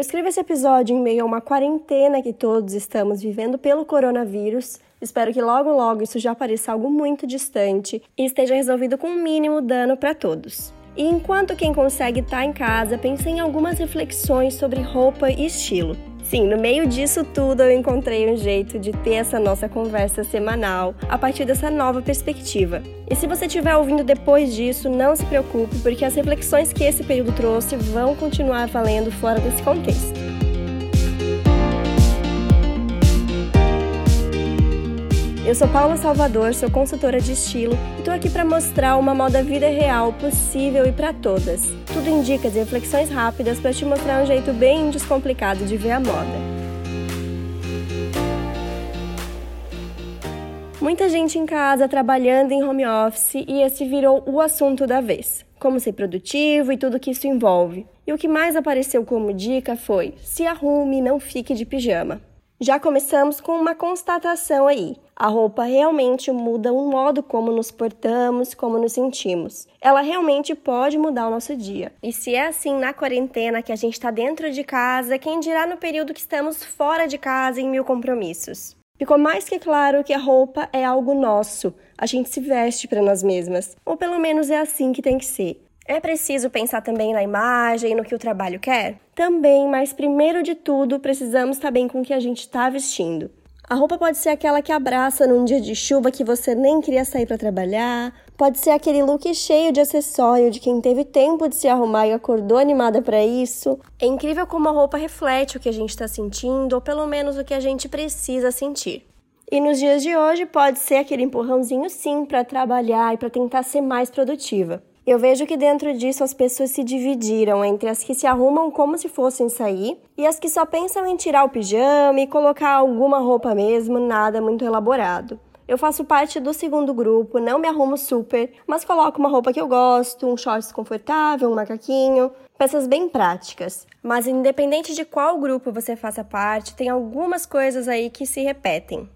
Eu escrevo esse episódio em meio a uma quarentena que todos estamos vivendo pelo coronavírus. Espero que logo logo isso já pareça algo muito distante e esteja resolvido com o um mínimo dano para todos. E enquanto quem consegue estar tá em casa, pensei em algumas reflexões sobre roupa e estilo. Sim, no meio disso tudo eu encontrei um jeito de ter essa nossa conversa semanal a partir dessa nova perspectiva. E se você estiver ouvindo depois disso, não se preocupe, porque as reflexões que esse período trouxe vão continuar valendo fora desse contexto. Eu sou Paula Salvador, sou consultora de estilo e tô aqui para mostrar uma moda vida real, possível e para todas. Tudo em dicas e reflexões rápidas para te mostrar um jeito bem descomplicado de ver a moda. Muita gente em casa trabalhando em home office e esse virou o assunto da vez. Como ser produtivo e tudo que isso envolve. E o que mais apareceu como dica foi: se arrume não fique de pijama. Já começamos com uma constatação aí. A roupa realmente muda o modo como nos portamos, como nos sentimos. Ela realmente pode mudar o nosso dia. E se é assim na quarentena que a gente está dentro de casa, quem dirá no período que estamos fora de casa em mil compromissos? Ficou mais que claro que a roupa é algo nosso. A gente se veste para nós mesmas. Ou pelo menos é assim que tem que ser. É preciso pensar também na imagem, no que o trabalho quer? Também, mas primeiro de tudo, precisamos estar bem com o que a gente está vestindo. A roupa pode ser aquela que abraça num dia de chuva que você nem queria sair para trabalhar, pode ser aquele look cheio de acessório de quem teve tempo de se arrumar e acordou animada para isso. É incrível como a roupa reflete o que a gente está sentindo, ou pelo menos o que a gente precisa sentir. E nos dias de hoje pode ser aquele empurrãozinho sim para trabalhar e para tentar ser mais produtiva. Eu vejo que dentro disso as pessoas se dividiram entre as que se arrumam como se fossem sair e as que só pensam em tirar o pijama e colocar alguma roupa mesmo, nada muito elaborado. Eu faço parte do segundo grupo, não me arrumo super, mas coloco uma roupa que eu gosto, um shorts confortável, um macaquinho, peças bem práticas. Mas independente de qual grupo você faça parte, tem algumas coisas aí que se repetem.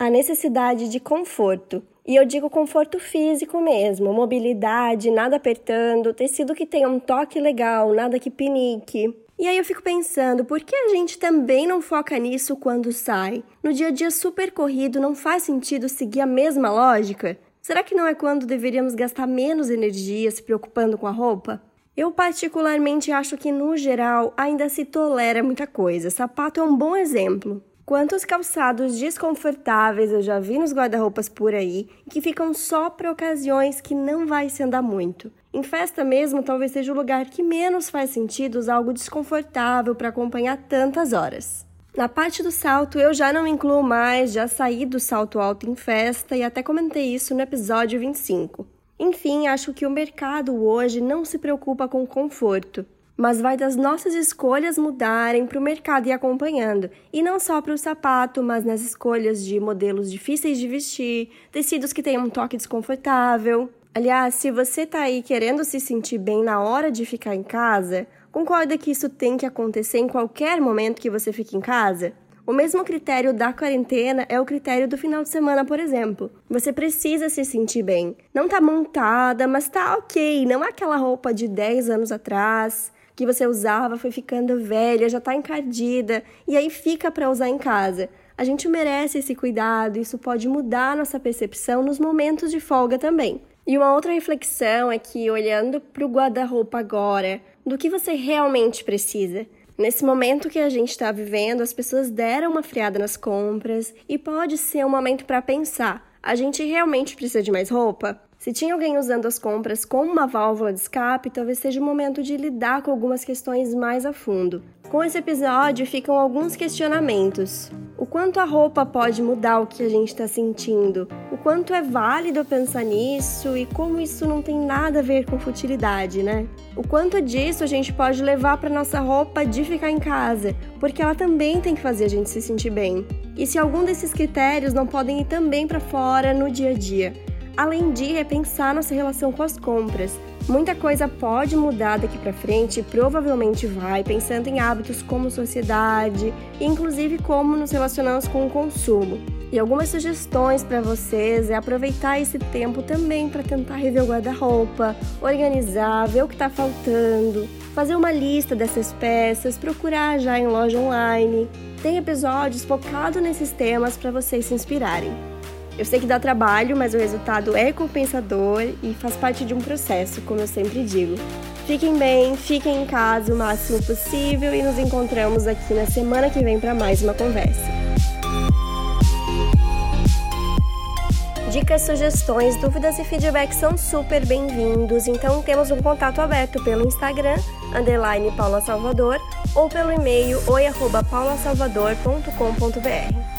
A necessidade de conforto. E eu digo conforto físico mesmo, mobilidade, nada apertando, tecido que tenha um toque legal, nada que pinique. E aí eu fico pensando, por que a gente também não foca nisso quando sai? No dia a dia super corrido, não faz sentido seguir a mesma lógica? Será que não é quando deveríamos gastar menos energia se preocupando com a roupa? Eu particularmente acho que no geral ainda se tolera muita coisa. Sapato é um bom exemplo. Quantos calçados desconfortáveis eu já vi nos guarda-roupas por aí que ficam só para ocasiões que não vai se andar muito. Em festa mesmo, talvez seja o lugar que menos faz sentido usar algo desconfortável para acompanhar tantas horas. Na parte do salto, eu já não incluo mais, já saí do salto alto em festa e até comentei isso no episódio 25. Enfim, acho que o mercado hoje não se preocupa com conforto mas vai das nossas escolhas mudarem para o mercado e acompanhando. E não só para o sapato, mas nas escolhas de modelos difíceis de vestir, tecidos que tenham um toque desconfortável. Aliás, se você está aí querendo se sentir bem na hora de ficar em casa, concorda que isso tem que acontecer em qualquer momento que você fique em casa? O mesmo critério da quarentena é o critério do final de semana, por exemplo. Você precisa se sentir bem. Não tá montada, mas tá ok, não é aquela roupa de 10 anos atrás que você usava foi ficando velha, já está encardida e aí fica para usar em casa. A gente merece esse cuidado, isso pode mudar nossa percepção nos momentos de folga também. E uma outra reflexão é que, olhando para o guarda-roupa agora, do que você realmente precisa. Nesse momento que a gente está vivendo, as pessoas deram uma friada nas compras e pode ser um momento para pensar: a gente realmente precisa de mais roupa? Se tinha alguém usando as compras como uma válvula de escape, talvez seja o momento de lidar com algumas questões mais a fundo. Com esse episódio ficam alguns questionamentos. O quanto a roupa pode mudar o que a gente está sentindo? O quanto é válido pensar nisso e como isso não tem nada a ver com futilidade, né? O quanto disso a gente pode levar para nossa roupa de ficar em casa, porque ela também tem que fazer a gente se sentir bem. E se algum desses critérios não podem ir também para fora no dia a dia? Além de repensar nossa relação com as compras. Muita coisa pode mudar daqui para frente, provavelmente vai, pensando em hábitos como sociedade, inclusive como nos relacionamos com o consumo. E algumas sugestões para vocês é aproveitar esse tempo também para tentar rever o guarda-roupa, organizar, ver o que está faltando, fazer uma lista dessas peças, procurar já em loja online. Tem episódios focados nesses temas para vocês se inspirarem. Eu sei que dá trabalho, mas o resultado é compensador e faz parte de um processo, como eu sempre digo. Fiquem bem, fiquem em casa o máximo possível e nos encontramos aqui na semana que vem para mais uma conversa. Dicas, sugestões, dúvidas e feedback são super bem-vindos, então temos um contato aberto pelo Instagram, underline Paula Salvador, ou pelo e-mail oi.paulasalvador.com.br.